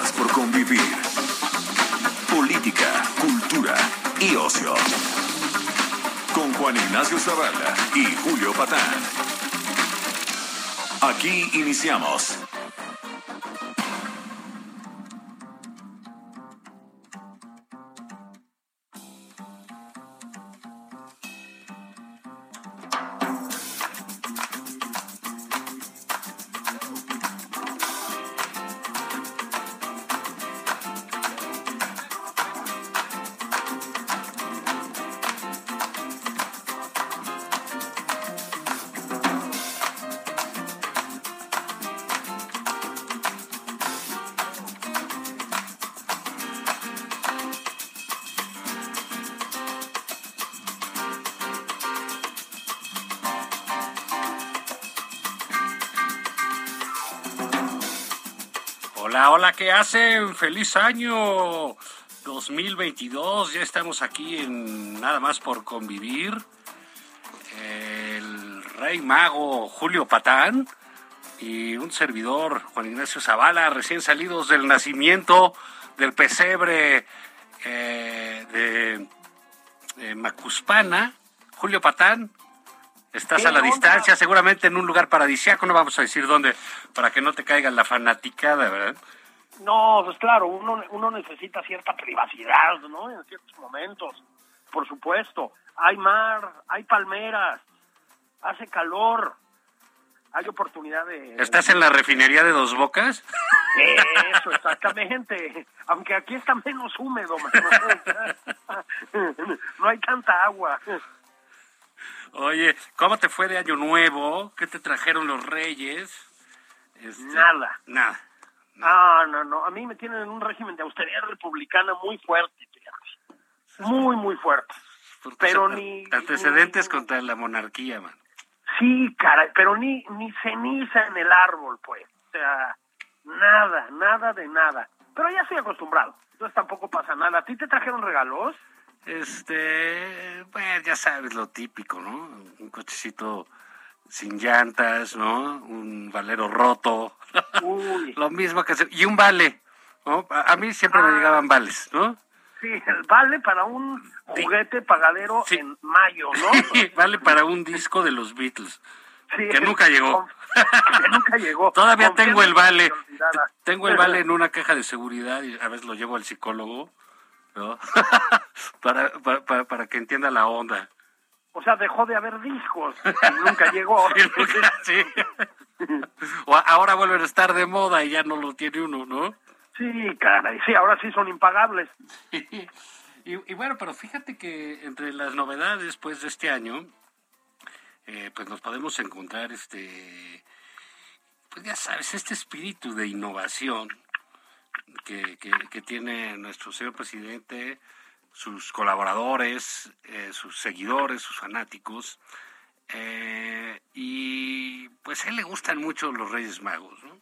por convivir. Política, cultura y ocio. Con Juan Ignacio Zavala y Julio Patán. Aquí iniciamos. Hola, hola, ¿qué hacen? Feliz año 2022. Ya estamos aquí en Nada más por convivir. El rey mago Julio Patán y un servidor Juan Ignacio Zavala, recién salidos del nacimiento del pesebre eh, de, de Macuspana. Julio Patán, Estás ¿Qué a la onda? distancia, seguramente en un lugar paradisíaco, no vamos a decir dónde, para que no te caiga la fanaticada, ¿verdad? No, pues claro, uno, uno necesita cierta privacidad, ¿no? En ciertos momentos, por supuesto. Hay mar, hay palmeras, hace calor, hay oportunidad de... ¿Estás en la refinería de Dos Bocas? Eso, exactamente. Aunque aquí está menos húmedo. No hay tanta agua. Oye, ¿cómo te fue de Año Nuevo? ¿Qué te trajeron los Reyes? Este, Nada. Nada. No, no, no. A mí me tienen en un régimen de austeridad republicana muy fuerte, fíjate. Muy, muy fuerte. Pero ni- Antecedentes ni- contra la monarquía, man. Sí, caray, pero ni, ni ceniza en el árbol, pues. O sea, nada, nada de nada. Pero ya estoy acostumbrado, entonces tampoco pasa nada. ¿A ti te trajeron regalos? Este, bueno, ya sabes lo típico, ¿no? Un cochecito sin llantas, ¿no? Un valero roto. Uy. lo mismo que... se- Y un vale, ¿no? A mí siempre me Ah. llegaban vales, ¿no? Sí, vale para un juguete pagadero Sí. en mayo, ¿no? vale para un disco de los Beatles. Sí, que nunca llegó. que nunca llegó. Todavía tengo el vale. Tengo el vale en una caja de seguridad y a veces lo llevo al psicólogo, ¿no? para, para, para, que entienda la onda. O sea, dejó de haber discos y nunca llegó. Y nunca- sí. O ahora vuelven a estar de moda y ya no lo tiene uno, ¿no? Sí, caray, sí, ahora sí son impagables. Y, y bueno, pero fíjate que entre las novedades pues de este año, eh, pues nos podemos encontrar este, pues ya sabes, este espíritu de innovación que, que, que tiene nuestro señor presidente, sus colaboradores, eh, sus seguidores, sus fanáticos, eh, y pues a él le gustan mucho los Reyes Magos, ¿no?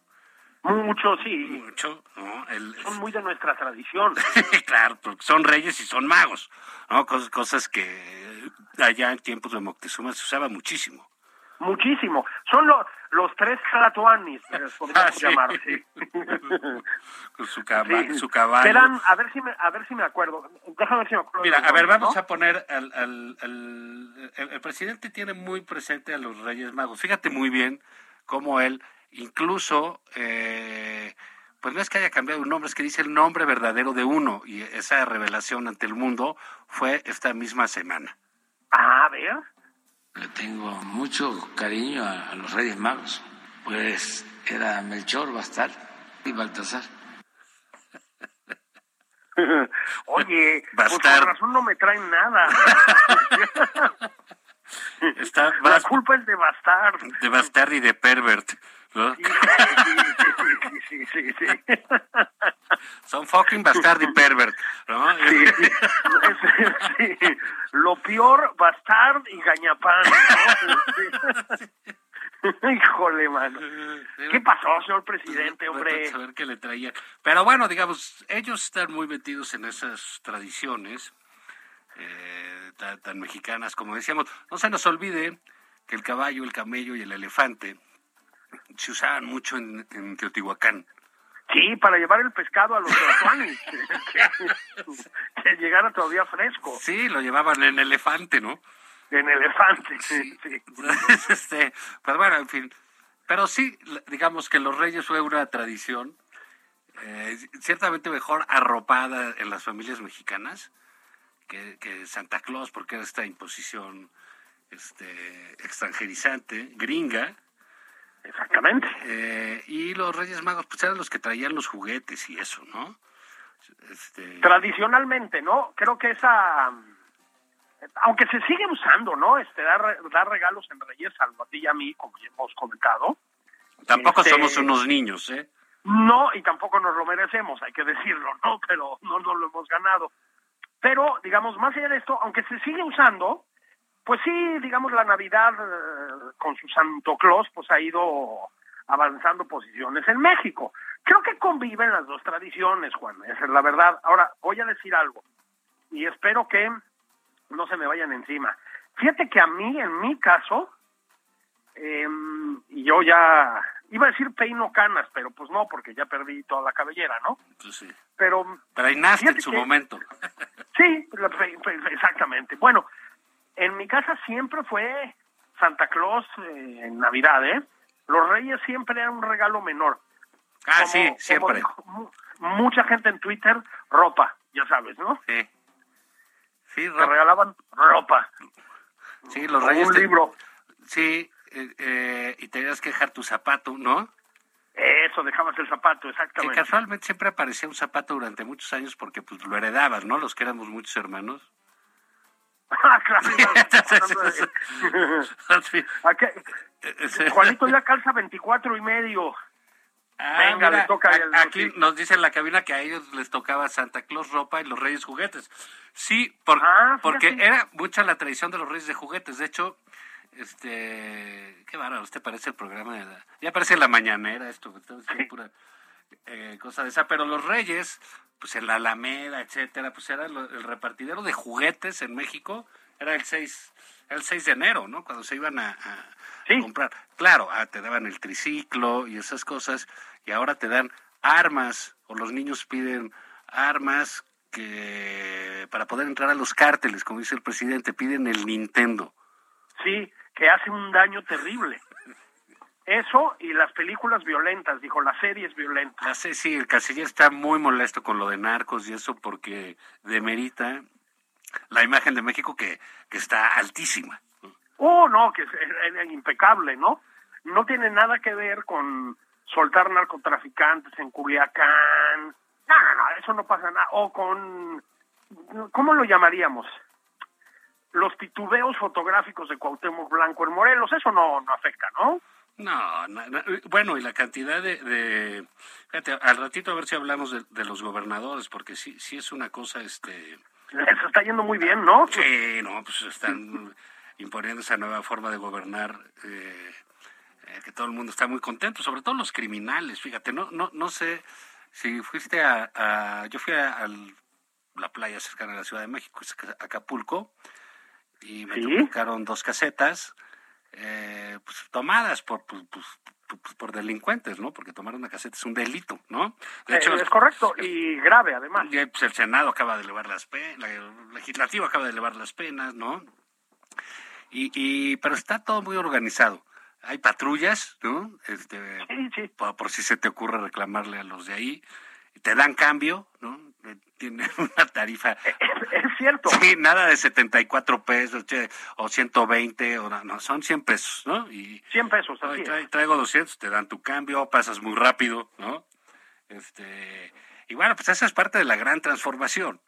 Mucho, sí. Mucho, ¿no? El- Son muy de nuestra tradición. claro, porque son reyes y son magos, ¿no? Cosas, cosas que allá en tiempos de Moctezuma se usaba muchísimo. Muchísimo. Son lo- los tres Tlatoanis, que les podríamos Ah, sí. llamar, sí. Con su, caba- Sí. su caballo. A ver si me, a ver si me acuerdo. Déjame ver si me acuerdo. Mira, a ver, vamos ¿no? a poner al... al, al- el, el presidente tiene muy presente a los Reyes Magos. Fíjate muy bien cómo él, incluso, eh, pues no es que haya cambiado un nombre, es que dice el nombre verdadero de uno. Y esa revelación ante el mundo fue esta misma semana. Ah, a ver. Le tengo mucho cariño a, a los Reyes Magos. Pues era Melchor, Bastar y Baltasar. Oye, pues Bastardo. con razón no me traen nada. Está La culpa es de Bastard. de bastard y de pervert. ¿No? Sí, sí, sí, sí, sí, sí. Son fucking bastard y pervert. ¿no? Sí. Lo peor, Bastard y Gañapán. ¿no? Híjole, mano. ¿Qué pasó, señor presidente, hombre? Vete a saber qué le traía. Pero bueno, digamos, ellos están muy metidos en esas tradiciones eh, tan, tan mexicanas, como decíamos. No se nos olvide que el caballo, el camello y el elefante se usaban mucho en, en Teotihuacán. Sí, para llevar el pescado a los teotihuacanos, que, que llegara todavía fresco, Sí, lo llevaban en elefante, ¿no? en elefante. Sí, sí. Este, pues bueno, en fin. Pero sí, digamos que los reyes fue una tradición eh, ciertamente mejor arropada en las familias mexicanas que, que Santa Claus, porque era esta imposición este, extranjerizante, gringa. Exactamente. eh, y los reyes magos, pues eran los que traían los juguetes y eso, ¿no? Este, Tradicionalmente, ¿no? Creo que esa, aunque se sigue usando, ¿no? Este, dar, dar regalos en Reyes, salvo a ti y a mí, como ya hemos comentado. tampoco este- somos unos niños, ¿eh? No, y tampoco nos lo merecemos, hay que decirlo, ¿no? Pero no nos lo hemos ganado. Pero, digamos, más allá de esto, aunque se sigue usando, pues sí, digamos, la Navidad eh, con su Santo Claus, pues ha ido avanzando posiciones en México. Creo que conviven las dos tradiciones, Juan, esa es la verdad. Ahora, voy a decir algo, y espero que no se me vayan encima. Fíjate que a mí, en mi caso, y yo ya iba a decir peino canas, pero pues no, porque ya perdí toda la cabellera, ¿no? Pues sí. Pero Peinaste en su que- momento. sí, exactamente. Bueno, en mi casa siempre fue Santa Claus eh, en Navidad, ¿eh? Los Reyes siempre eran un regalo menor. Ah, Como- sí, como siempre. mu- mucha gente en Twitter, ropa, ya sabes, ¿no? Sí. Sí, Te regalaban ropa, sí, los reyes. un te- libro. Sí, eh, eh, y tenías que dejar tu zapato, ¿no? Eso, dejabas el zapato, Que exactamente. casualmente siempre aparecía un zapato durante muchos años porque pues lo heredabas, ¿no? Los que éramos muchos hermanos. Ah, Juanito ya calza 24 y medio. Ah, Venga, mira, le toca a- el- aquí sí. nos dice en la cabina que a ellos les tocaba Santa Claus ropa y los Reyes juguetes. Sí, por- Ah, porque era mucha la tradición de los Reyes de juguetes. De hecho, este, qué bárbaro, usted parece el programa de la, ya parece la mañanera esto, esto es pura eh, cosa de esa. Pero los Reyes, pues en la Alameda, etcétera, pues era lo- el repartidero de juguetes en México era el 6 el 6 de enero, ¿no? Cuando se iban a, a- Sí. comprar. Claro, ah, te daban el triciclo y esas cosas, y ahora te dan armas, o los niños piden armas que para poder entrar a los cárteles, como dice el presidente, piden el Nintendo. Sí, que hace un daño terrible. Eso y las películas violentas, dijo, las series violentas. Sé, sí, el canciller está muy molesto con lo de narcos y eso porque demerita la imagen de México que, que está altísima. Oh, no, que es, es- es impecable, ¿no? No tiene nada que ver con soltar narcotraficantes en Culiacán. No, no, no, eso no pasa nada. O con, ¿cómo lo llamaríamos? Los titubeos fotográficos de Cuauhtémoc Blanco en Morelos, eso no, no afecta, ¿no? No, no, no, bueno, y la cantidad de, de- Fíjate, al ratito a ver si hablamos de, de los gobernadores, porque sí, sí es una cosa, este... Les está yendo muy bien, ¿no? Sí, no, pues están imponiendo esa nueva forma de gobernar, eh, eh, que todo el mundo está muy contento, sobre todo los criminales, fíjate, no, no, no sé si fuiste a, a- yo fui a, la playa cercana a la Ciudad de México, Acapulco, y me Sí. tocaron dos casetas, eh, pues tomadas por, pues, pues, pues, por delincuentes, ¿no? Porque tomar una caseta es un delito, ¿no? De Eh, es correcto y grave además. ya, pues, el Senado acaba de elevar las penas, el legislativo acaba de elevar las penas, ¿no? Y, y pero está todo muy organizado. Hay patrullas, ¿no? Este, Sí, sí. por, por si se te ocurre reclamarle a los de ahí. Te dan cambio, ¿no? Tienen una tarifa. Es, es cierto. Sí, nada de 74 pesos che, o 120, o no, son 100 pesos, ¿no? Y 100 pesos, así tra- traigo 200, te dan tu cambio, pasas muy rápido, ¿no? Este, y bueno, pues esa es parte de la gran transformación.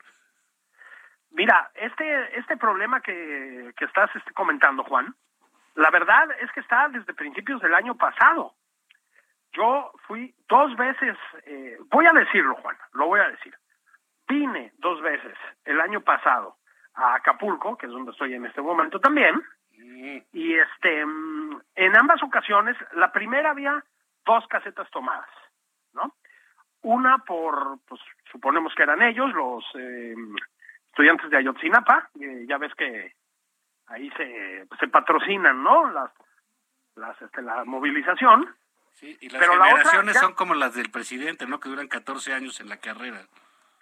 Mira, este, este problema que, que estás este, comentando, Juan, la verdad es que está desde principios del año pasado. Yo fui dos veces, eh, voy a decirlo, Juan, lo voy a decir. Vine dos veces el año pasado a Acapulco, que es donde estoy en este momento también, y este, mm, en ambas ocasiones, la primera había dos casetas tomadas, ¿no? Una por, pues suponemos que eran ellos, los eh, estudiantes de Ayotzinapa, eh, ya ves que ahí se, se patrocinan, ¿no? Las, las, este, la movilización. Sí, y las Pero la otra generaciones ya- son como las del presidente, ¿no? Que duran 14 años en la carrera.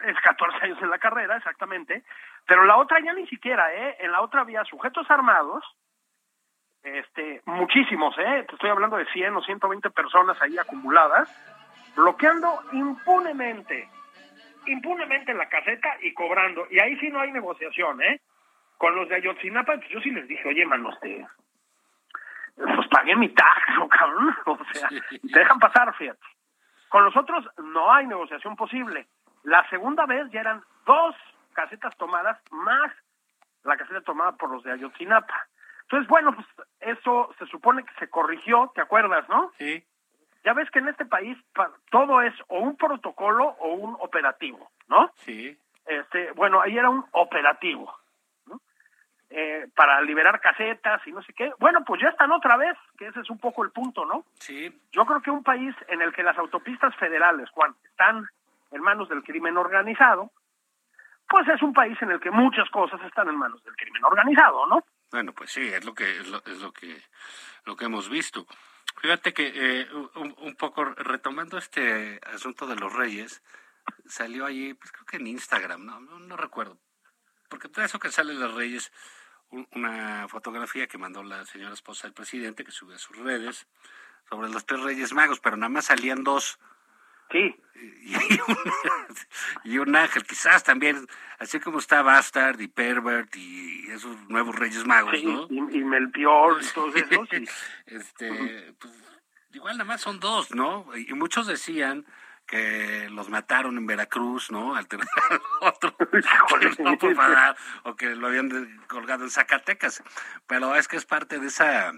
Es 14 años en la carrera, exactamente, pero la otra ya ni siquiera, ¿eh? En la otra había sujetos armados, este, muchísimos, ¿eh? Te estoy hablando de 100 o 120 personas ahí acumuladas, bloqueando impunemente, impunemente la caseta y cobrando, y ahí sí no hay negociación, ¿eh? Con los de Ayotzinapa, pues yo sí les dije, oye, manos, te, pues pagué mi taxo, cabrón, o sea, te dejan pasar, fíjate. Con los otros no hay negociación posible. La segunda vez ya eran dos casetas tomadas más la caseta tomada por los de Ayotzinapa. Entonces, bueno, pues eso se supone que se corrigió, ¿te acuerdas, no? Sí. Ya ves que en este país pa- todo es o un protocolo o un operativo, ¿no? Sí. Este, bueno, ahí era un operativo, ¿no? Eh, para liberar casetas y no sé qué. Bueno, pues ya están otra vez, que ese es un poco el punto, ¿no? Sí. Yo creo que un país en el que las autopistas federales, Juan, están en manos del crimen organizado, pues es un país en el que muchas cosas están en manos del crimen organizado, ¿no? Bueno, pues sí, es lo que es lo, es lo que lo que hemos visto. Fíjate que eh, un, un poco retomando este asunto de los reyes, salió allí, pues creo que en Instagram, no, no, recuerdo, porque todo eso que sale de los reyes, un- una fotografía que mandó la señora esposa del presidente que subió a sus redes sobre los tres reyes magos, pero nada más salían dos Sí, y un, y un ángel, quizás también, así como está Bastard y Pervert y esos nuevos Reyes Magos, sí, ¿no? y, y Melpior y todos esos. este, pues, igual nada más son dos, ¿no? Y muchos decían que los mataron en Veracruz, ¿no? Al tener otro, que no fue para- o que lo habían colgado en Zacatecas. Pero es que es parte de esa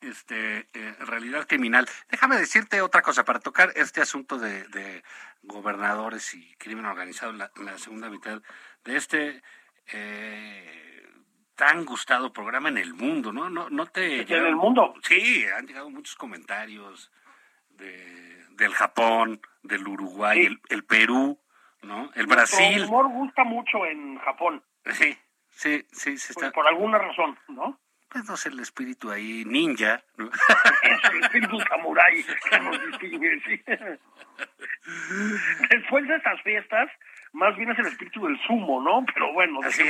este eh, realidad criminal. Déjame decirte otra cosa para tocar este asunto de, de gobernadores y crimen organizado en la, en la segunda mitad de este eh, tan gustado programa en el mundo, ¿no? No, no te En el mundo. Sí, han llegado muchos comentarios de, del Japón, del Uruguay, Sí. el, el Perú, ¿no? El Brasil. humor gusta mucho en Japón, Sí, sí, sí, se está. por alguna razón, ¿no? Pues el espíritu ahí ninja, ¿no? El espíritu samurái que nos distingue, sí. Después de estas fiestas, más bien es el espíritu del sumo, ¿no? Pero bueno, Así,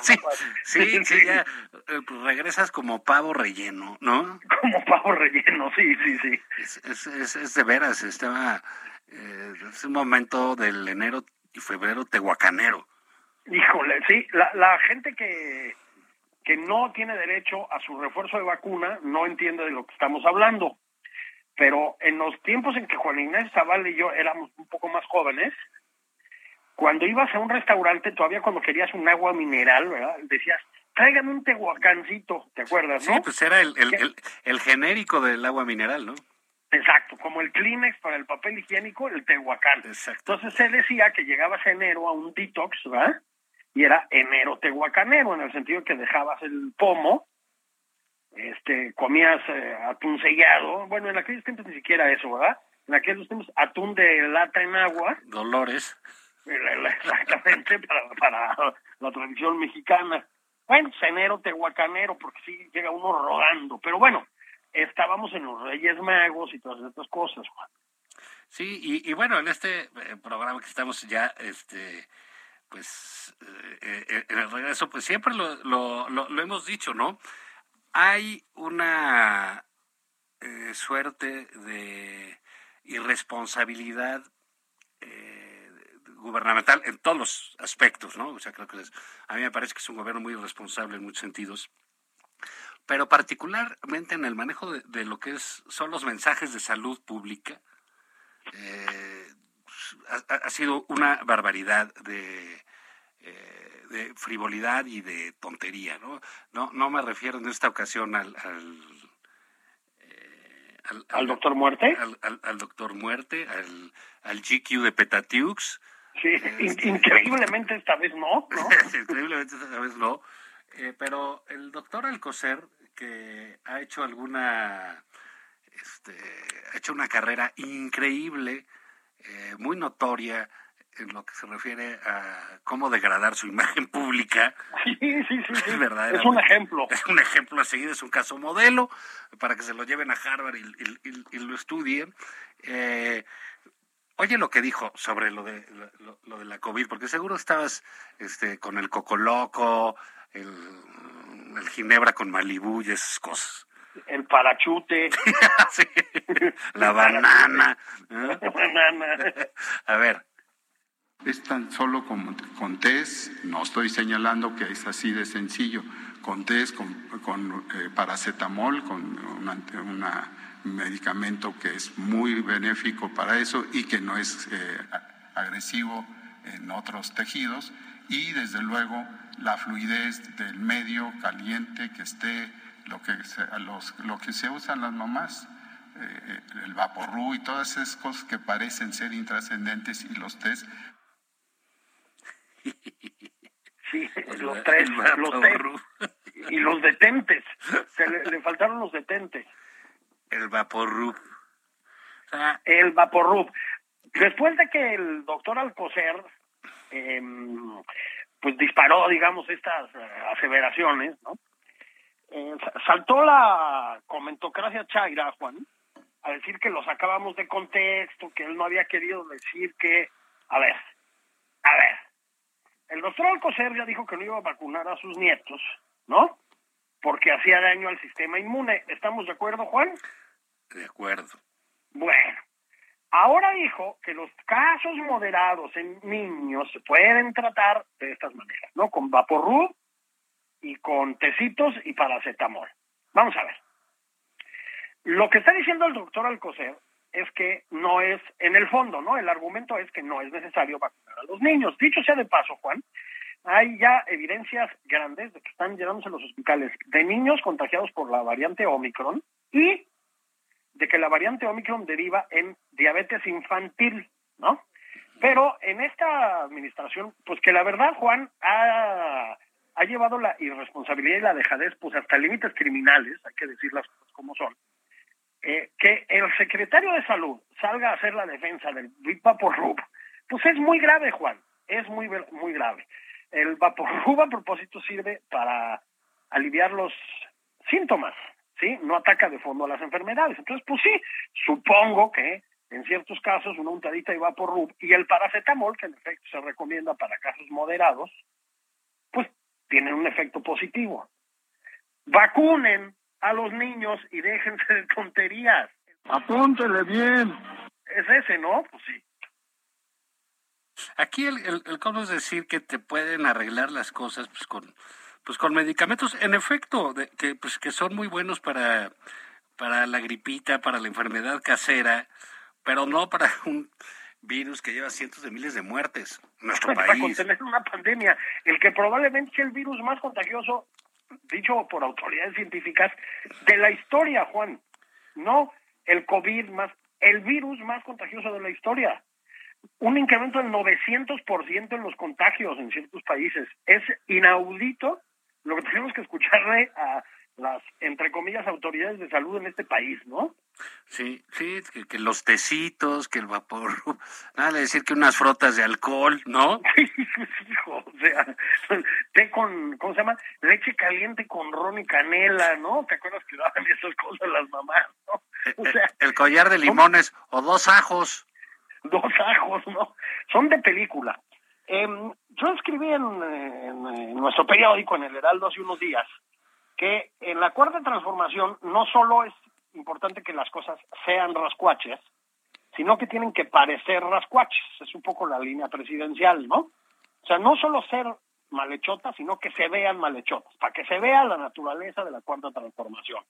sí, sí, sí, ya eh, pues regresas como pavo relleno, ¿no? Como pavo relleno, sí, sí, sí. Es, es, es, es de veras, estaba, eh, es un momento del enero y febrero tehuacanero. Híjole, sí, la, la gente que, que no tiene derecho a su refuerzo de vacuna no entiende de lo que estamos hablando. Pero en los tiempos en que Juan Ignacio Zavala y yo éramos un poco más jóvenes, cuando ibas a un restaurante, todavía cuando querías un agua mineral, ¿verdad? Decías, tráigame un tehuacancito, ¿te acuerdas, Sí, no? pues era el, el, el, el genérico del agua mineral, ¿no? Exacto, como el Kleenex para el papel higiénico, el Tehuacán. Exacto. Entonces se decía que llegabas enero a un detox, ¿verdad? Y era enero tehuacanero, en el sentido que dejabas el pomo, este, comías eh, atún sellado, bueno, en aquellos tiempos ni siquiera eso, ¿verdad? En aquellos tiempos atún de lata en agua, Dolores. eh, exactamente, para, para la tradición mexicana. Bueno, pues, enero tehuacanero, porque sí llega uno rodando, pero bueno, estábamos en los Reyes Magos y todas estas cosas, Juan. Sí, y, y bueno, en este eh, programa que estamos ya, este, pues, eh, eh, en el regreso, pues siempre lo, lo, hemos dicho, ¿no? Hay una eh, suerte de irresponsabilidad eh, gubernamental en todos los aspectos, ¿no? O sea, creo que a mí me parece que es un gobierno muy irresponsable en muchos sentidos pero particularmente en el manejo de, de lo que es son los mensajes de salud pública eh, ha, ha sido una barbaridad de, eh, de frivolidad y de tontería, ¿no? No, no me refiero en esta ocasión al, al al, doctor Muerte. Al, doctor Muerte, al, al GQ de Petatiux. Sí, este, increíblemente esta vez no, increíblemente esta vez no. Eh, pero el doctor Alcocer, que ha hecho alguna, este, ha hecho una carrera increíble, eh, muy notoria en lo que se refiere a cómo degradar su imagen pública. Sí, sí, sí. Es, es un ejemplo. Es un ejemplo a seguir, es un caso modelo para que se lo lleven a Harvard y, lo estudien. Eh, oye lo que dijo sobre lo de, lo, de la COVID, porque seguro estabas este, con el coco loco, el, el ginebra con Malibú y esas cosas. El parachute. La banana. La banana. A ver, es tan solo con, con test, no estoy señalando que es así de sencillo, con test, con, con eh, paracetamol, con un medicamento que es muy benéfico para eso y que no es eh, agresivo en otros tejidos y desde luego la fluidez del medio caliente que esté lo que se, los, lo que se usan las mamás eh, el vaporru y todas esas cosas que parecen ser intrascendentes y los test Sí, los tres, los tres. Y los detentes. Se le, faltaron los detentes. El Vaporrub. el Vaporrub. Después de que el doctor Alcocer em, pues disparó, digamos, estas eh, aseveraciones, ¿no? Eh, saltó la comentocracia chaira, Juan, a decir que lo sacábamos de contexto, que él no había querido decir que, a ver, a ver, el doctor Alcocer ya dijo que no iba a vacunar a sus nietos, ¿no? Porque hacía daño al sistema inmune. ¿Estamos de acuerdo, Juan? De acuerdo. Bueno, ahora dijo que los casos moderados en niños se pueden tratar de estas maneras, ¿no? Con vaporru y con tecitos y paracetamol. Vamos a ver. Lo que está diciendo el doctor Alcocer es que no es, en el fondo, ¿no? El argumento es que no es necesario vacunar a los niños. Dicho sea de paso, Juan, hay ya evidencias grandes de que están llenándose los hospitales de niños contagiados por la variante Omicron y de que la variante Omicron deriva en diabetes infantil, ¿no? Pero en esta administración, pues que la verdad, Juan, ha, ha llevado la irresponsabilidad y la dejadez, pues hasta límites criminales, hay que decir las cosas como son, eh, que el secretario de salud salga a hacer la defensa del Vaporrub, pues es muy grave, Juan, es muy, muy grave. El Vaporrub a propósito sirve para aliviar los síntomas, ¿sí? No ataca de fondo a las enfermedades. Entonces, pues sí, supongo que en ciertos casos una untadita de Vaporrub y el paracetamol, que en efecto se recomienda para casos moderados, tienen un efecto positivo. Vacunen a los niños y déjense de tonterías. Apúntele bien. Es ese, ¿no? Pues sí. Aquí el, el, es decir que te pueden arreglar las cosas pues con pues con medicamentos en efecto de, que pues que son muy buenos para para la gripita, para la enfermedad casera, pero no para un virus que lleva cientos de miles de muertes en nuestro país. Para contener una pandemia, el que probablemente sea el virus más contagioso dicho por autoridades científicas, de la historia, Juan. No el COVID más, el virus más contagioso de la historia. Un incremento del 900% en los contagios en ciertos países. Es inaudito lo que tenemos que escucharle a las, entre comillas, autoridades de salud en este país, ¿no? Sí, sí, que, los tecitos, que el vapor, nada de decir que unas frotas de alcohol, ¿no? Hijo, o sea, té con, ¿cómo se llama? Leche caliente con ron y canela, ¿no? ¿Te acuerdas que daban esas cosas las mamás, no? Eh, o sea, el, collar de limones o dos ajos. Dos ajos, ¿no? Son de película. Em, yo escribí en, en, nuestro periódico, en el Heraldo, hace unos días, que en la cuarta transformación no solo es importante que las cosas sean rascuaches, sino que tienen que parecer rascuaches. Es un poco la línea presidencial, ¿no? O sea, no solo ser malhechotas, sino que se vean malhechotas, para que se vea la naturaleza de la cuarta transformación.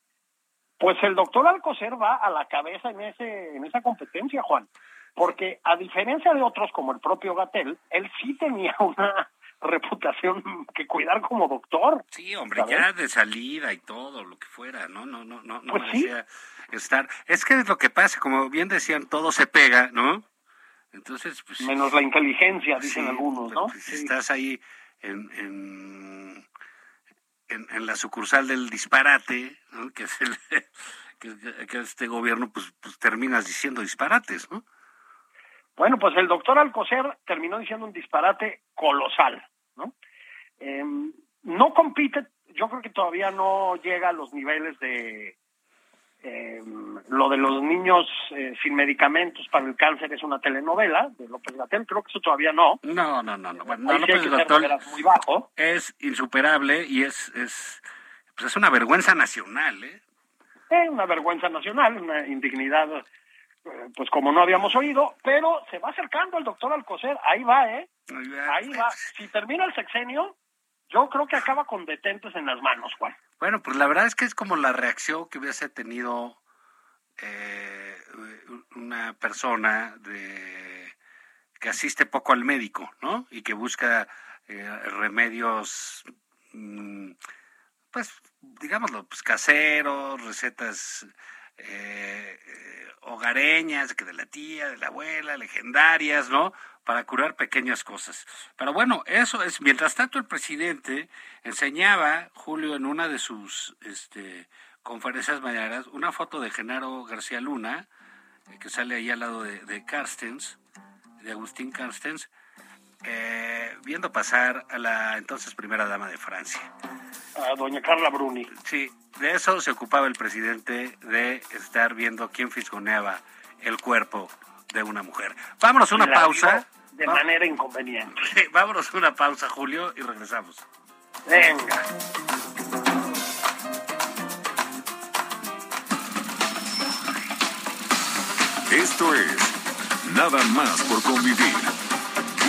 Pues el doctor Alcocer va a la cabeza en ese en esa competencia, Juan, porque a diferencia de otros como el propio Gatel, él sí tenía una reputación que cuidar como doctor. Sí, hombre, ya de salida y todo, lo que fuera, ¿no? No, no, no, no pues merecía estar. Es que es lo que pasa, como bien decían, todo se pega, ¿no? Entonces, pues. Menos la inteligencia, dicen algunos, ¿no? Pues, Estás ahí en, en, en, la sucursal del disparate, ¿no? Que es el. que, este gobierno, pues, pues terminas diciendo disparates, ¿no? Bueno, pues el doctor Alcocer terminó diciendo un disparate colosal, ¿no? Em, no compite, yo creo que todavía no llega a los niveles de em, lo de los niños eh, sin medicamentos para el cáncer es una telenovela de López Gatel, creo que eso todavía no. No, no, no, no. Bueno, López Gatel muy bajo. es insuperable y es, es, pues es una vergüenza nacional, ¿eh? Eh, una vergüenza nacional, una indignidad eh, pues como no habíamos oído, pero se va acercando el doctor Alcocer, ahí va, ¿eh? Ahí va. Si termina el sexenio, yo creo que acaba con detentes en las manos, Juan. Bueno, pues la verdad es que es como la reacción que hubiese tenido eh, una persona de que asiste poco al médico, ¿no? Y que busca eh, remedios, mm, pues, digámoslo, pues caseros, recetas eh, hogareñas, que de la tía, de la abuela, legendarias, ¿no? Para curar pequeñas cosas. Pero bueno, eso es, mientras tanto el presidente enseñaba, Julio, en una de sus este, conferencias mañanas, una foto de Genaro García Luna, eh, que sale ahí al lado de, de Carstens, de Agustín Carstens, eh, viendo pasar a la entonces primera dama de Francia. A doña Carla Bruni. Sí, de eso se ocupaba el presidente, de estar viendo quién fisgoneaba el cuerpo de una mujer. Vámonos a una pausa. De manera inconveniente. vámonos a una pausa, Julio, y regresamos. Venga. Esto es Nada más por convivir.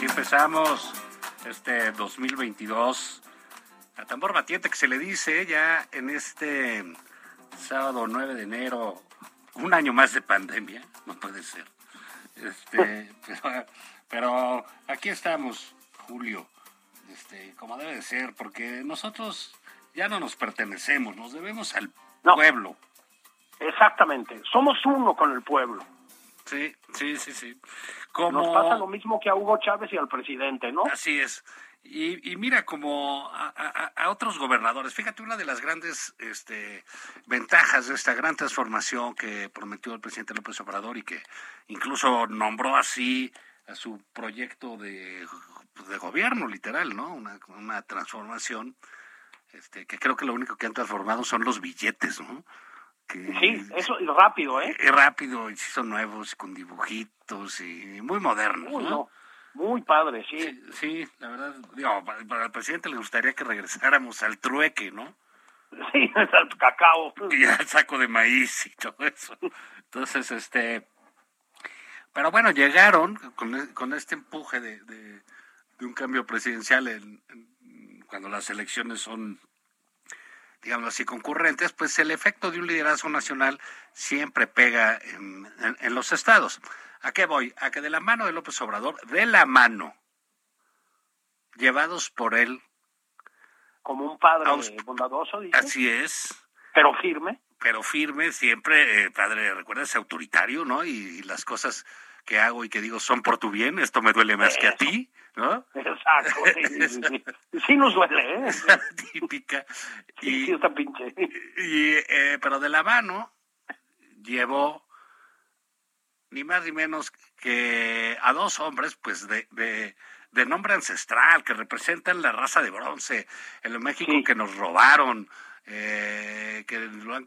Así empezamos este 2022 a tambor batiente que se le dice ya en este sábado 9 de enero, un año más de pandemia, no puede ser. Este, pero, aquí estamos, Julio, este, como debe de ser, porque nosotros ya no nos pertenecemos, nos debemos al pueblo. Exactamente, somos uno con el pueblo. Sí, sí, sí, sí. Nos pasa lo mismo que a Hugo Chávez y al presidente, ¿no? Así es. Y, mira, como a, otros gobernadores, fíjate, una de las grandes este, ventajas de esta gran transformación que prometió el presidente López Obrador y que incluso nombró así a su proyecto de, de gobierno, literal, ¿no? Una, una transformación este, que creo que lo único que han transformado son los billetes, ¿no? Sí, eso es rápido, ¿eh? Es rápido, y son nuevos, con dibujitos y muy modernos, ¿no? Muy padre, sí. sí. la verdad, digo, para, el presidente le gustaría que regresáramos al trueque, ¿no? Sí, al cacao. Y al saco de maíz y todo eso. Entonces, este... Pero bueno, llegaron con, con este empuje de, de, un cambio presidencial en, cuando las elecciones son digamos así, concurrentes, pues el efecto de un liderazgo nacional siempre pega en, los estados. ¿A qué voy? A que de la mano de López Obrador, de la mano, llevados por él. Como un padre bondadoso, dice. Así es. Pero firme. Pero firme, siempre, eh, padre, recuerda, es autoritario, ¿no? Y, las cosas que hago y que digo son por tu bien, esto me duele más que a ti, ¿no? Exacto, sí, sí, nos duele, ¿eh? típica. Y, sí, está pinche. Y, eh, pero de la mano llevó ni más ni menos que a dos hombres, pues de, de, de nombre ancestral, que representan la raza de bronce, en México que nos robaron, eh, que lo han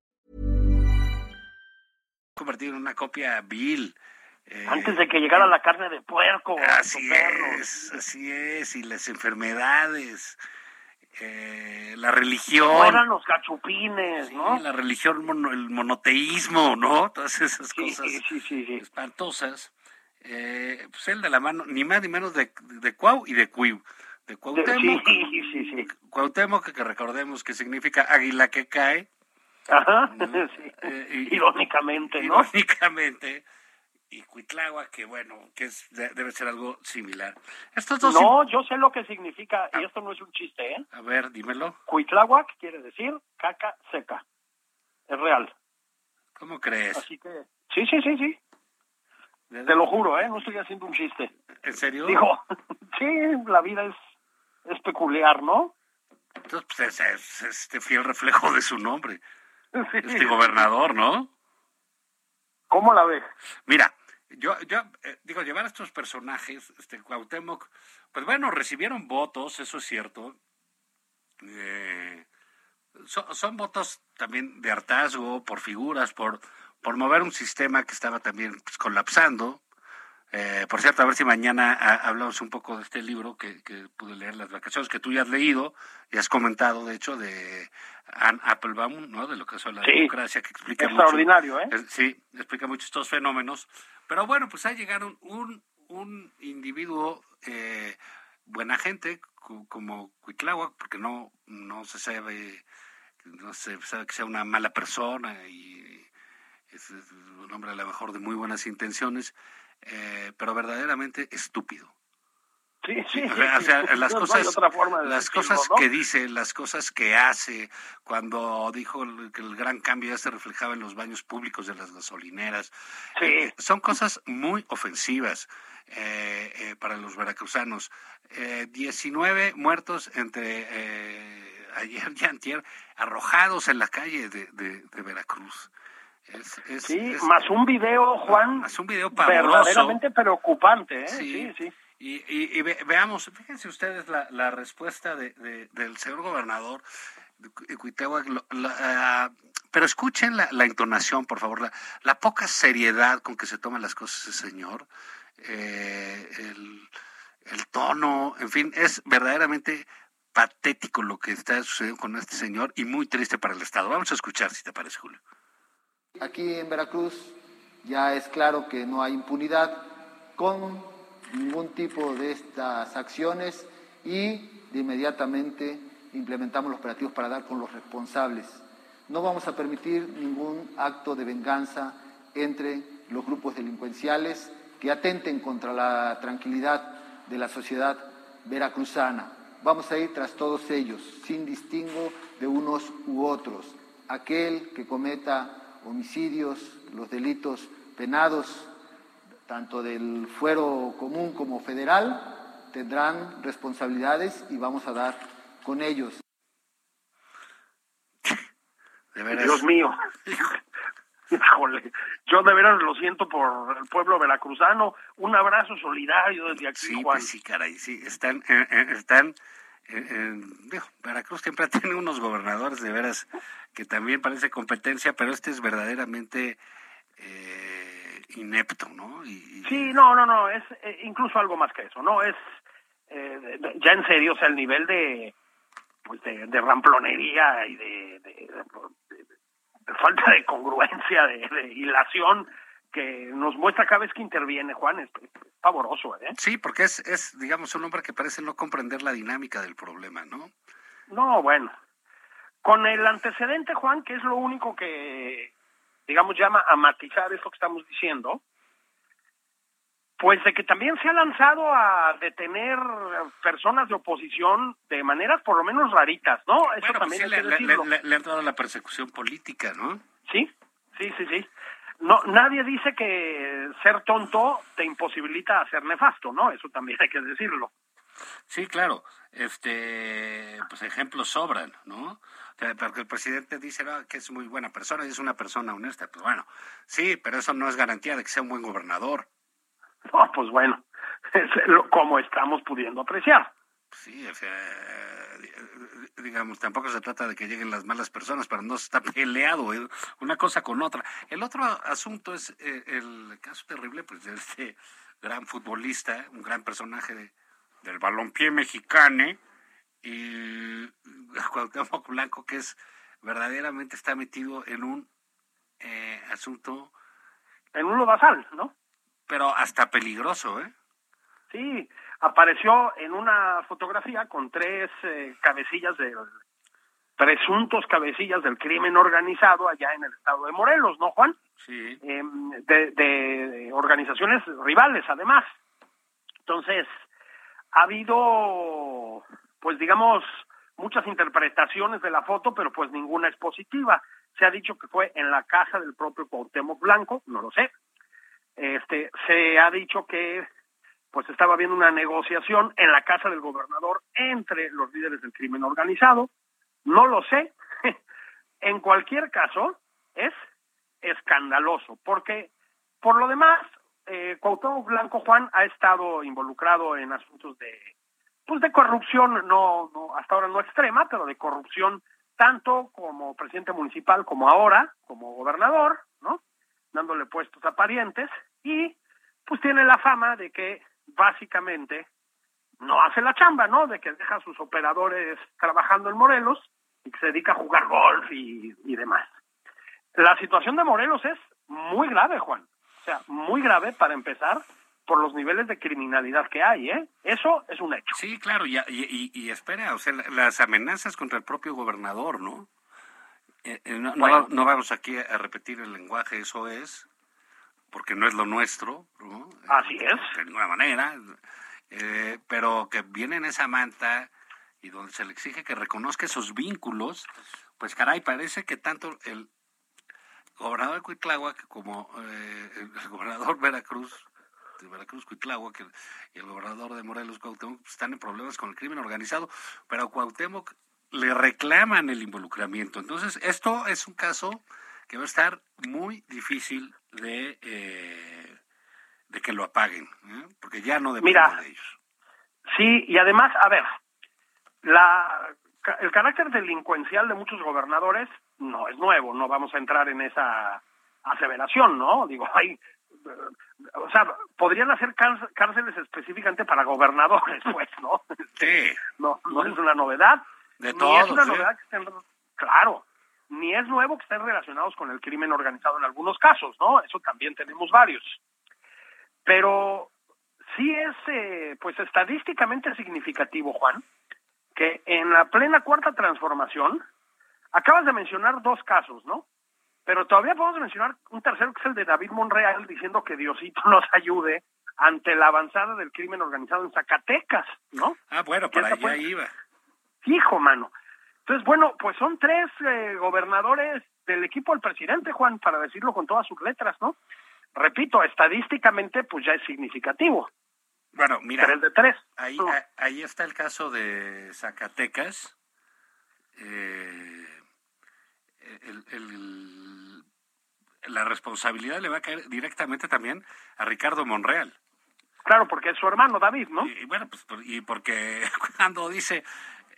Convertir en una copia vil. Eh, Antes de que llegara la carne de puerco. Así es, así es. Y las enfermedades, eh, la religión. No eran los cachupines, Sí, ¿no? la religión, mono- el monoteísmo, ¿no? Todas esas Sí, cosas sí, espantosas. Eh, pues él de la mano, ni más ni menos de, de Cuau y de Cuiu. De De- Cuauhtémoc, Sí, sí, sí. Cuauhtémoc, que recordemos que significa águila que cae, Ajá, ¿no? sí. Eh, y- Irónicamente, ¿no? irónicamente, y Cuitláhuac, que bueno, que es, de- debe ser algo similar. Estos dos... No, yo sé lo que significa, y esto no es un chiste, ¿eh? A ver, dímelo. Cuitláhuac quiere decir caca seca. Es real. ¿Cómo crees? Así que... Sí, sí, sí, sí. ¿De- Te lo juro, ¿eh? No estoy haciendo un chiste. ¿En serio? Digo, sí, la vida es, es peculiar, ¿no? Entonces, pues, es, es este fiel reflejo de su nombre, Sí. este gobernador, ¿no? ¿Cómo la ves? Mira, yo, yo eh, digo, llevar a estos personajes, este Cuauhtémoc, pues bueno, recibieron votos, eso es cierto. Eh, son, son votos también de hartazgo, por figuras, por, por mover un sistema que estaba también pues, colapsando. Eh, por cierto, a ver si mañana ah, hablamos un poco de este libro que, que pude leer las vacaciones, que tú ya has leído y has comentado, de hecho, de Anne Applebaum, ¿no? De lo que es la Sí. democracia, que explica mucho- Extraordinario, ¿eh? Sí, explica mucho estos fenómenos. Pero bueno, pues ha llegado un, un individuo eh, buena gente co- como Cuitláhuac, porque no, no se sabe, no se sabe que sea una mala persona y es, es un hombre a lo mejor de muy buenas intenciones, eh, pero verdaderamente estúpido. Sí, sí. O sea, o sea, las cosas, forma las decirlo, cosas ¿no? que dice, las cosas que hace, cuando dijo que el gran cambio ya se reflejaba en los baños públicos de las gasolineras, eh, son cosas muy ofensivas eh, eh, para los veracruzanos. Eh, 19 muertos entre eh, ayer y antier, arrojados en la calle de, de- de Veracruz. Es, es- Sí, es- más un video, Juan, más un video pavoroso. verdaderamente preocupante, ¿eh? Sí, Sí, sí. Y, y- y ve- veamos, fíjense ustedes la, la respuesta de, de- del señor gobernador de Cu- de Cuitláhuac, lo- la, ah, pero escuchen la, la entonación, por favor, la, la poca seriedad con que se toman las cosas ese señor, eh, el, el tono, en fin, es verdaderamente patético lo que está sucediendo con este señor y muy triste para el Estado. Vamos a escuchar, si te parece, Julio. Aquí en Veracruz ya es claro que no hay impunidad con ningún tipo de estas acciones y de inmediatamente implementamos los operativos para dar con los responsables. No vamos a permitir ningún acto de venganza entre los grupos delincuenciales que atenten contra la tranquilidad de la sociedad veracruzana. Vamos a ir tras todos ellos, sin distingo de unos u otros. Aquel que cometa homicidios, los delitos penados, tanto del fuero común como federal, tendrán responsabilidades y vamos a dar con ellos. De veras. Dios mío. Híjole, yo de veras lo siento por el pueblo veracruzano. Un abrazo solidario desde aquí, Sí, Juan. pues sí, caray, sí, están, eh, eh, están, eh, eh, digo, Veracruz siempre ha tenido unos gobernadores de veras que también parece competencia, pero este es verdaderamente eh, inepto, ¿no? Y, y- Sí, no, no, no, es eh, incluso algo más que eso, ¿no? Es eh, ya en serio, o sea, el nivel de, pues de, de ramplonería y de, de- falta de congruencia, de, de hilación que nos muestra cada vez que interviene Juan, es, pavoroso, ¿eh? Sí, porque es, es, digamos, un hombre que parece no comprender la dinámica del problema, ¿no? No, bueno. Con el antecedente, Juan, que es lo único que, digamos, llama a matizar esto que estamos diciendo, Pues de que también se ha lanzado a detener personas de oposición de maneras por lo menos raritas, ¿no? Eso Bueno, pues también sí, hay le, que le- decirlo. le- le ha entrado la persecución política, ¿no? Sí, sí, sí, sí. No, nadie dice que ser tonto te imposibilita ser nefasto, ¿no? Eso también hay que decirlo. Sí, claro. Este, pues ejemplos sobran, ¿no? Porque el presidente dice no, que es muy buena persona y es una persona honesta. Pues bueno, sí, pero eso no es garantía de que sea un buen gobernador. No, pues bueno, es lo- como estamos pudiendo apreciar. Sí, o sea, digamos, tampoco se trata de que lleguen las malas personas, pero no se está peleado ¿eh? una cosa con otra. El otro asunto es eh, el caso terrible, pues, de este gran futbolista, un gran personaje de- del balompié mexicano, y Cuauhtémoc Blanco, que es verdaderamente está metido en un eh, asunto, En un lodazal, ¿no? pero hasta peligroso, ¿eh? Sí, apareció en una fotografía con tres eh, cabecillas del presuntos cabecillas del crimen organizado allá en el estado de Morelos, ¿no, Juan? Sí. Em, de, de organizaciones rivales, además. Entonces, ha habido, pues digamos, muchas interpretaciones de la foto, pero pues ninguna es positiva. Se ha dicho que fue en la casa del propio Cuauhtémoc Blanco, no lo sé. Este, se ha dicho que pues estaba habiendo una negociación en la casa del gobernador entre los líderes del crimen organizado. No lo sé. en cualquier caso, es escandaloso, porque por lo demás, eh, Blanco Juan ha estado involucrado en asuntos de, pues de corrupción, no, no, hasta ahora no extrema, pero de corrupción tanto como presidente municipal como ahora, como gobernador, ¿no? Dándole puestos a parientes y pues tiene la fama de que básicamente no hace la chamba, ¿no? De que deja a sus operadores trabajando en Morelos y que se dedica a jugar golf y, y demás. La situación de Morelos es muy grave, Juan. O sea, muy grave para empezar por los niveles de criminalidad que hay, ¿eh? Eso es un hecho. Sí, claro, y, y, espera, o sea, la- las amenazas contra el propio gobernador, ¿no? Eh, eh, no, Bueno. no vamos aquí a repetir el lenguaje, eso es, porque no es lo nuestro, ¿no? Así es. De ninguna manera, eh, pero que viene en esa manta y donde se le exige que reconozca esos vínculos, pues caray, parece que tanto el gobernador de Cuitláhuac como eh, el gobernador Veracruz, de Veracruz, Cuitláhuac, y el gobernador de Morelos, Cuauhtémoc, pues, están en problemas con el crimen organizado, pero a Cuauhtémoc le reclaman el involucramiento. Entonces, esto es un caso que va a estar muy difícil de, eh, de que lo apaguen, ¿eh? porque ya no depende Mira. de ellos. Sí, y además, a ver, la, el carácter delincuencial de muchos gobernadores no es nuevo, no vamos a entrar en esa aseveración, ¿no? Digo, hay, o sea, podrían hacer cár- cárceles específicamente para gobernadores, pues, ¿no? Sí, No, no es una novedad. de Ni todos. es una ¿eh? novedad que estén, claro, ni es nuevo que estén relacionados con el crimen organizado en algunos casos, ¿no? Eso también tenemos varios. Pero sí es, eh, pues, estadísticamente significativo, Juan, que en la plena cuarta transformación, acabas de mencionar dos casos, ¿no? Pero todavía podemos mencionar un tercero que es el de David Monreal diciendo que Diosito nos ayude ante la avanzada del crimen organizado en Zacatecas, ¿no? Ah, bueno, ¿Qué para allá iba. Hijo, mano. Entonces, bueno, pues son tres eh, gobernadores del equipo del presidente, Juan, para decirlo con todas sus letras, ¿no? Repito, estadísticamente, pues ya es significativo. Bueno, mira, Tres de tres. Ahí, No. a- ahí está el caso de Zacatecas. Eh, el- el- la responsabilidad le va a caer directamente también a Ricardo Monreal. Claro, porque es su hermano David, ¿no? Y, bueno, pues y porque cuando dice,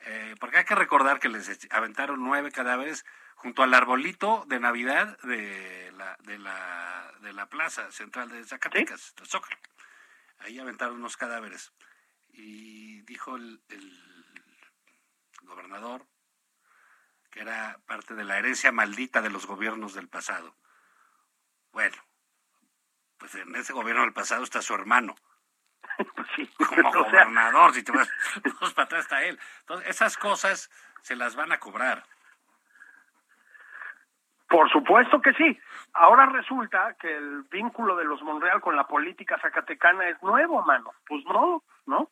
eh, porque hay que recordar que les aventaron nueve cadáveres junto al arbolito de Navidad de la, de la, de la plaza central de Zacatecas, de Zócalo. Ahí aventaron unos cadáveres. Y dijo el, el gobernador que era parte de la herencia maldita de los gobiernos del pasado. Bueno, pues en ese gobierno del pasado está su hermano Pues sí. como O sea, gobernador, si te vas dos para atrás está él. Entonces, esas cosas se las van a cobrar. Por supuesto que sí. Ahora resulta que el vínculo de los Monreal con la política zacatecana es nuevo, mano. Pues no, ¿no?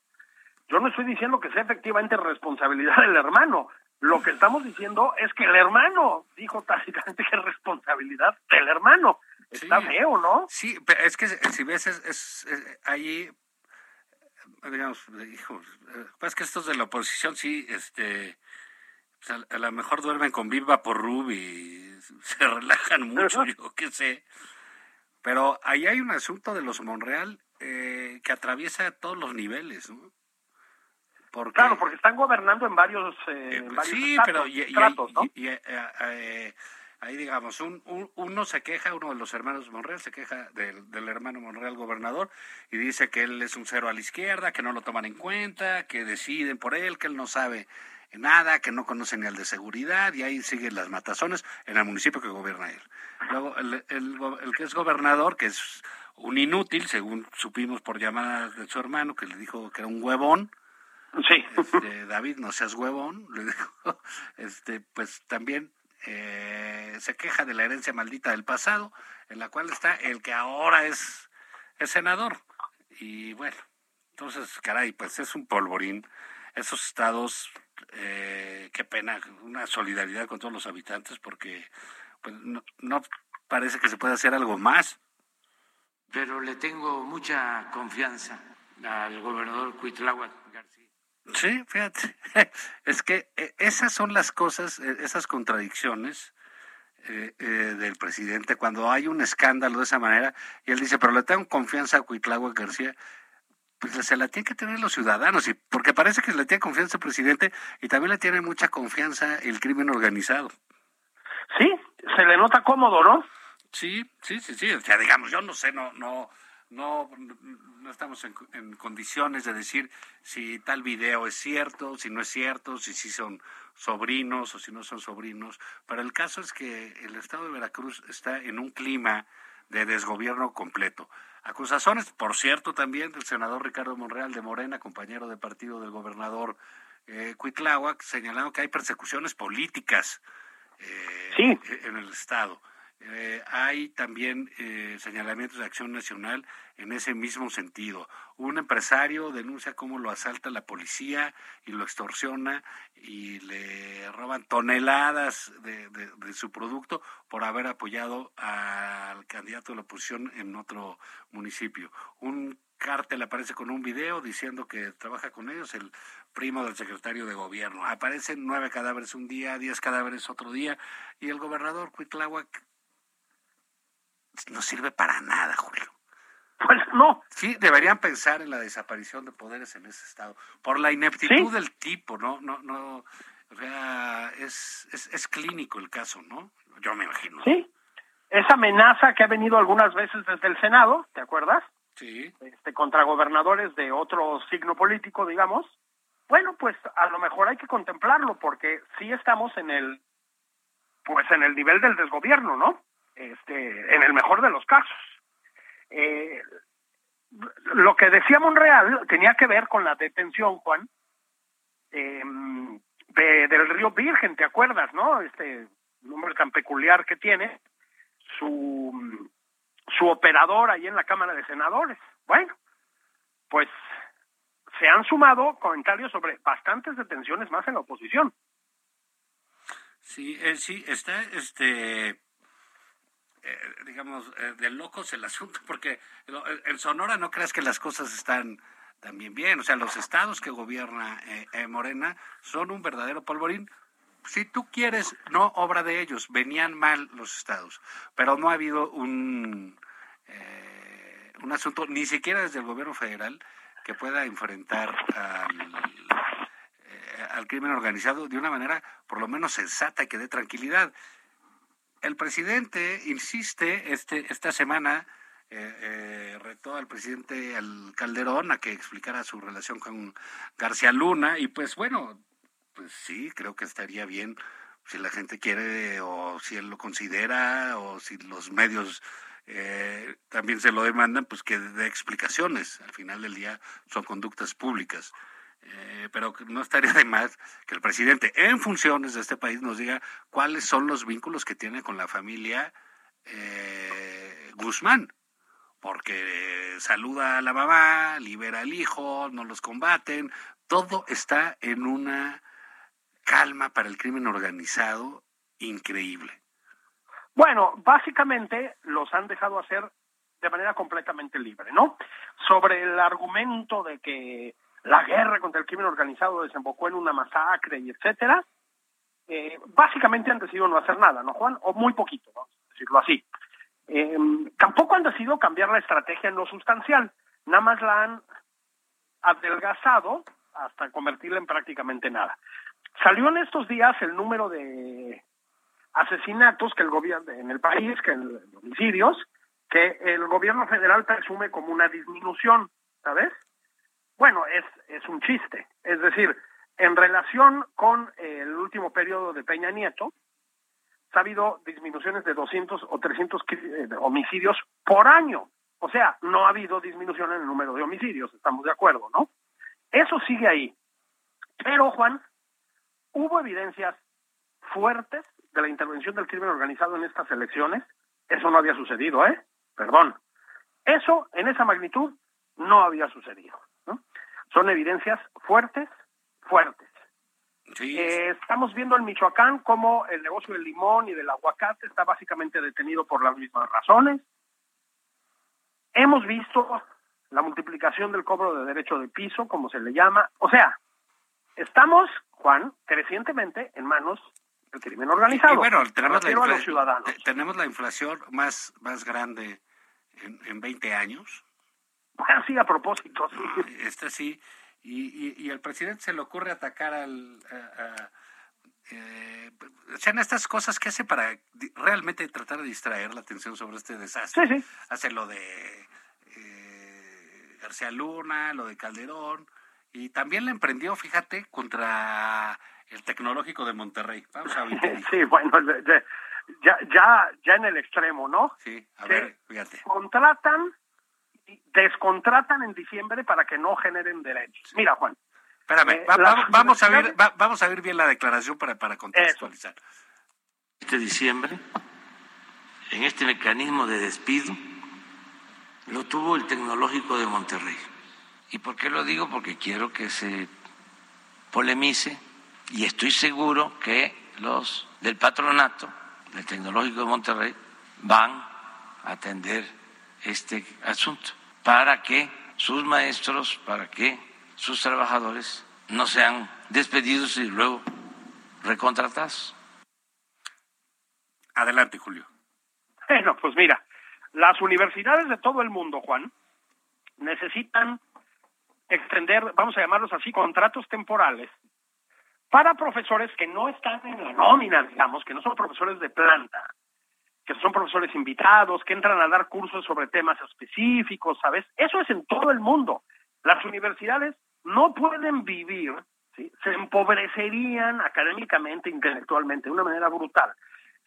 Yo no estoy diciendo que sea efectivamente responsabilidad del hermano. Lo que estamos diciendo es que el hermano dijo tácitamente que es responsabilidad del hermano. Está feo, ¿no? Sí, pero es que si ves, es, es, ahí, digamos, hijo, pues que estos de la oposición sí, este, a, lo mejor duermen con viva por Rub y se relajan mucho, yo qué sé. Pero ahí hay un asunto de los Monreal eh, que atraviesa todos los niveles, ¿no? claro, porque están gobernando en varios, eh, eh sí, pero y, eh, ahí digamos, un, uno se queja, uno de los hermanos Monreal se queja del, del, hermano Monreal gobernador y dice que él es un cero a la izquierda, que no lo toman en cuenta, que deciden por él, que él no sabe nada, que no conoce ni al de seguridad y ahí siguen las matazones en el municipio que gobierna él. Luego, el, el, el que es gobernador, que es un inútil, según supimos por llamadas de su hermano, que le dijo que era un huevón, Sí. Este, David, no seas huevón, le dijo, este, pues también eh, se queja de la herencia maldita del pasado, en la cual está el que ahora es, es senador. Y bueno, entonces, caray, pues es un polvorín. Esos estados, eh, qué pena, una solidaridad con todos los habitantes, porque pues, no, no parece que se pueda hacer algo más. Pero le tengo mucha confianza al gobernador Cuitláhuac Sí, fíjate. Es que eh, esas son las cosas, eh, esas contradicciones eh, del presidente cuando hay un escándalo de esa manera y él dice, pero le tengo confianza a Cuitlagua García. Pues se la tiene que tener los ciudadanos, y porque parece que le tiene confianza el presidente y también le tiene mucha confianza el crimen organizado. Sí, se le nota cómodo, ¿no? Sí, sí, sí, sí. O sea, digamos, yo no sé, no, no, no, no estamos en, condiciones de decir si tal video es cierto, si no es cierto, si sí son sobrinos o si no son sobrinos, pero el caso es que el estado de Veracruz está en un clima de desgobierno completo. Acusaciones, por cierto, también del senador Ricardo Monreal de Morena, compañero de partido del gobernador eh, Cuitláhuac, señalando que hay persecuciones políticas eh, en el estado. Eh, hay también eh, señalamientos de acción nacional en ese mismo sentido. Un empresario denuncia cómo lo asalta la policía y lo extorsiona y le roban toneladas de, de su producto por haber apoyado al candidato de la oposición en otro municipio. Un cártel aparece con un video diciendo que trabaja con ellos, el primo del secretario de gobierno. Aparecen nueve cadáveres un día, diez cadáveres otro día, y el gobernador Cuitláhuac no sirve para nada, Julio. Pues no. Sí, deberían pensar en la desaparición de poderes en ese estado, por la ineptitud del tipo, ¿no? No, no, o sea, es, es, es clínico el caso, ¿no? Yo me imagino. Sí, esa amenaza que ha venido algunas veces desde el Senado, ¿te acuerdas? Sí. Este, contra gobernadores de otro signo político, digamos. Bueno, pues a lo mejor hay que contemplarlo porque sí estamos en el, pues en el nivel del desgobierno, ¿no? Este, en el mejor de los casos. Eh, lo que decía Monreal tenía que ver con la detención, Juan, eh, de, del río Virgen, ¿te acuerdas, no? Este nombre tan peculiar que tiene, su, su operador ahí en la Cámara de Senadores. Bueno, pues se han sumado comentarios sobre bastantes detenciones más en la oposición. Sí, sí, está este eh, digamos, eh, de locos el asunto, porque en Sonora no creas que las cosas están también bien. O sea, los estados que gobierna eh, Morena son un verdadero polvorín. Si tú quieres, no obra de ellos, venían mal los estados, pero no ha habido un, un asunto, ni siquiera desde el gobierno federal, que pueda enfrentar al, al crimen organizado de una manera por lo menos sensata y que dé tranquilidad el presidente insiste este, esta semana, eh, eh, retó al presidente al Calderón a que explicara su relación con García Luna y pues bueno, pues sí, creo que estaría bien si la gente quiere o si él lo considera o si los medios eh, también se lo demandan, pues que dé explicaciones. Al final del día son conductas públicas. Eh, pero no estaría de más que el presidente en funciones de este país nos diga cuáles son los vínculos que tiene con la familia eh, Guzmán, porque saluda a la mamá, libera al hijo, no los combaten, todo está en una calma para el crimen organizado increíble. Bueno, básicamente los han dejado hacer de manera completamente libre, ¿no? Sobre el argumento de que la guerra contra el crimen organizado desembocó en una masacre y etcétera, eh, básicamente han decidido no hacer nada, ¿no, Juan? O muy poquito, vamos a decirlo así. Eh, tampoco han decidido cambiar la estrategia en lo sustancial, nada más la han adelgazado hasta convertirla en prácticamente nada. Salió en estos días el número de asesinatos que el gobierno en el país, que el homicidios, que el gobierno federal presume como una disminución, ¿sabes? Bueno, es, es un chiste. Es decir, en relación con el último periodo de Peña Nieto, ha habido disminuciones de 200 o 300 eh, homicidios por año. O sea, no ha habido disminución en el número de homicidios, estamos de acuerdo, ¿no? Eso sigue ahí. Pero, Juan, hubo evidencias fuertes de la intervención del crimen organizado en estas elecciones. Eso no había sucedido, ¿eh? Perdón. Eso, en esa magnitud, no había sucedido. Son evidencias fuertes, fuertes. Eh, estamos viendo en Michoacán cómo el negocio del limón y del aguacate está básicamente detenido por las mismas razones. Hemos visto la multiplicación del cobro de derecho de piso, como se le llama. O sea, estamos, Juan, crecientemente en manos del crimen organizado. Y, bueno, tenemos la, tenemos la inflación más, más grande en, en 20 años. Bueno, sí, a propósito. Sí. este sí. Y, y, al presidente se le ocurre atacar al... Eh, sean estas cosas que hace para realmente tratar de distraer la atención sobre este desastre. Sí, sí. Hace lo de eh, García Luna, lo de Calderón, y también le emprendió, fíjate, contra el tecnológico de Monterrey. Vamos a ver. sí, bueno, ya, ya, ya en el extremo, ¿no? Sí, a ver, fíjate. Contratan descontratan en diciembre para que no generen derechos. Mira, Juan. Espérame, eh, vamos, a ver, vamos a ver bien la declaración para, para contextualizar. Este diciembre, en este mecanismo de despido, lo tuvo el Tecnológico de Monterrey. ¿Y por qué lo digo? Porque quiero que se polemice y estoy seguro que los del patronato del Tecnológico de Monterrey van a atender este asunto para que sus maestros, para que sus trabajadores no sean despedidos y luego recontratados. Adelante, Julio. Bueno, pues mira, las universidades de todo el mundo, Juan, necesitan extender, vamos a llamarlos así, contratos temporales para profesores que no están en la nómina, digamos, que no son profesores de planta, que son profesores invitados, que entran a dar cursos sobre temas específicos, ¿sabes? Eso es en todo el mundo. Las universidades no pueden vivir, ¿sí? se empobrecerían académicamente, intelectualmente, de una manera brutal.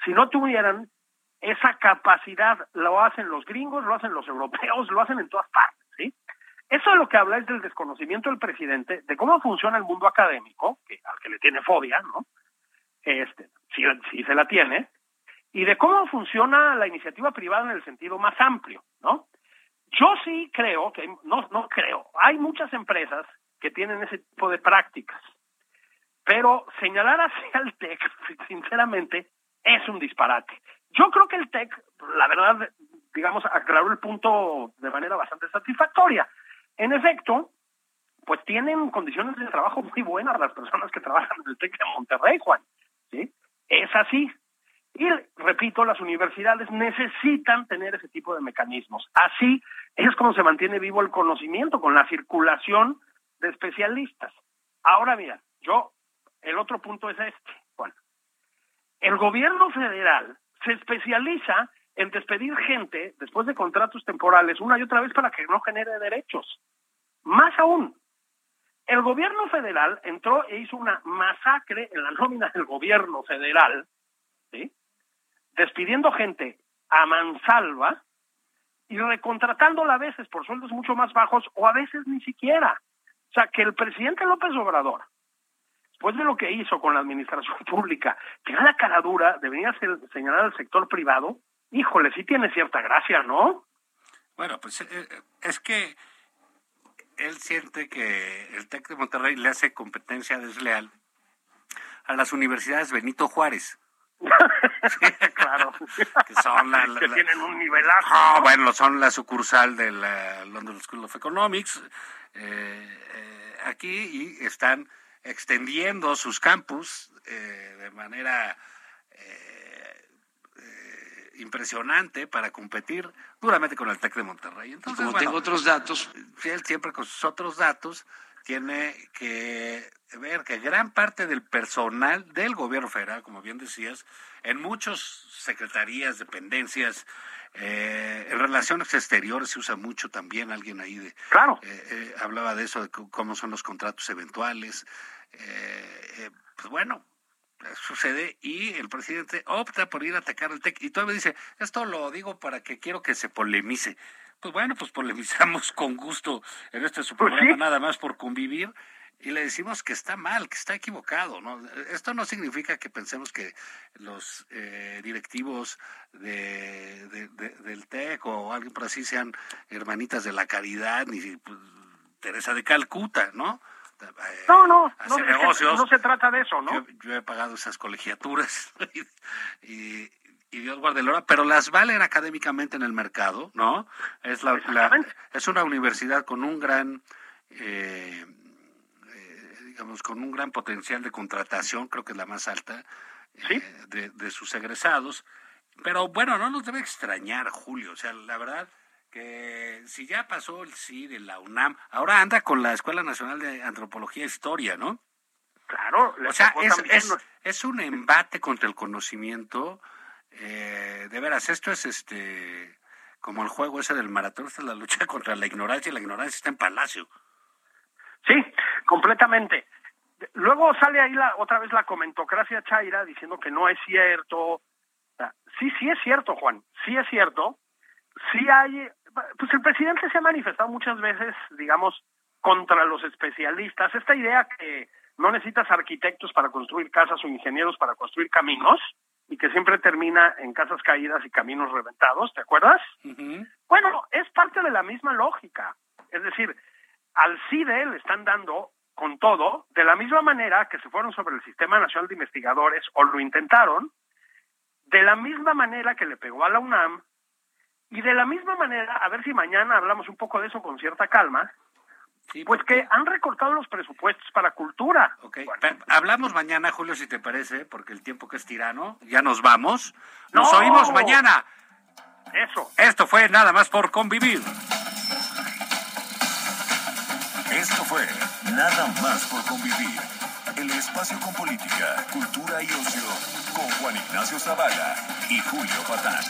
Si no tuvieran esa capacidad, lo hacen los gringos, lo hacen los europeos, lo hacen en todas partes, ¿sí? Eso es lo que habla es del desconocimiento del presidente de cómo funciona el mundo académico, que, al que le tiene fobia, ¿no? Este, si, si se la tiene, y de cómo funciona la iniciativa privada en el sentido más amplio, ¿no? Yo sí creo que, no, no creo, hay muchas empresas que tienen ese tipo de prácticas, pero señalar hacia el TEC, sinceramente, es un disparate. Yo creo que el TEC, la verdad, digamos, aclaró el punto de manera bastante satisfactoria. En efecto, pues tienen condiciones de trabajo muy buenas las personas que trabajan en el TEC de Monterrey, Juan. ¿sí? Es así. Y repito, las universidades necesitan tener ese tipo de mecanismos. Así es como se mantiene vivo el conocimiento, con la circulación de especialistas. Ahora mira, yo, el otro punto es este, Juan. El gobierno federal se especializa en despedir gente después de contratos temporales una y otra vez para que no genere derechos. Más aún, el gobierno federal entró e hizo una masacre en la nómina del gobierno federal, ¿sí? Despidiendo gente a mansalva y recontratándola a veces por sueldos mucho más bajos o a veces ni siquiera. O sea, que el presidente López Obrador, después de lo que hizo con la administración pública, tenga la cara dura de venir a señalar al sector privado, híjole, sí tiene cierta gracia, ¿no? Bueno, pues eh, eh, es que él siente que el TEC de Monterrey le hace competencia desleal a las universidades Benito Juárez. claro. que son la, que tienen un nivelazo. Ah, bueno, son la sucursal de la London School of Economics eh, aquí y están extendiendo sus campus de manera impresionante para competir duramente con el TEC de Monterrey. Entonces, como tengo otros datos. Él siempre con sus otros datos tiene que ver que gran parte del personal del gobierno federal, como bien decías, en muchas secretarías, dependencias, eh, en relaciones exteriores se usa mucho también, alguien ahí de, claro. Eh, eh, hablaba de eso, de cómo son los contratos eventuales. pues bueno, sucede y el presidente opta por ir a atacar al TEC y todavía dice, esto lo digo para que quiero que se polemice. Pues bueno, pues polemizamos con gusto en este su pues programa, nada más por convivir y le decimos que está mal, que está equivocado. ¿no? Esto no significa que pensemos que los eh, directivos de, del TEC o alguien por así sean hermanitas de la caridad, ni pues, Teresa de Calcuta, ¿no? No, no, no, no se trata de eso, ¿no? Yo, he pagado esas colegiaturas y, y, Dios guarde el hora, pero las valen académicamente en el mercado, ¿no? Es, la, es una universidad con un gran, eh, eh, digamos, con un gran potencial de contratación, creo que es la más alta eh, de, de sus egresados. Pero bueno, no nos debe extrañar, Julio, o sea, la verdad que si ya pasó el sí de la UNAM, ahora anda con la Escuela Nacional de Antropología e Historia, ¿no? Claro, o sea, es, es, un embate contra el conocimiento. Eh, de veras, esto es este como el juego ese del maratón, esta es la lucha contra la ignorancia y la ignorancia está en Palacio. Sí, completamente. Luego sale ahí la, otra vez la comentocracia chaira diciendo que no es cierto. Sí, sí es cierto, Juan, sí es cierto. Sí hay pues el presidente se ha manifestado muchas veces, digamos, contra los especialistas. Esta idea que no necesitas arquitectos para construir casas o ingenieros para construir caminos y que siempre termina en casas caídas y caminos reventados, ¿te acuerdas? Bueno, es parte de la misma lógica. Es decir, al CIDE le están dando con todo, de la misma manera que se fueron sobre el Sistema Nacional de Investigadores o lo intentaron, de la misma manera que le pegó a la UNAM, y de la misma manera, a ver si mañana hablamos un poco de eso con cierta calma, pues que han recortado los presupuestos para cultura. Okay. Hablamos mañana, Julio, si te parece, porque el tiempo que es tirano, ya nos vamos. Nos oímos mañana. Eso. Esto fue nada más por convivir. Esto fue Nada más por convivir. El espacio con política, cultura y ocio con Juan Ignacio Zavala y Julio Patán.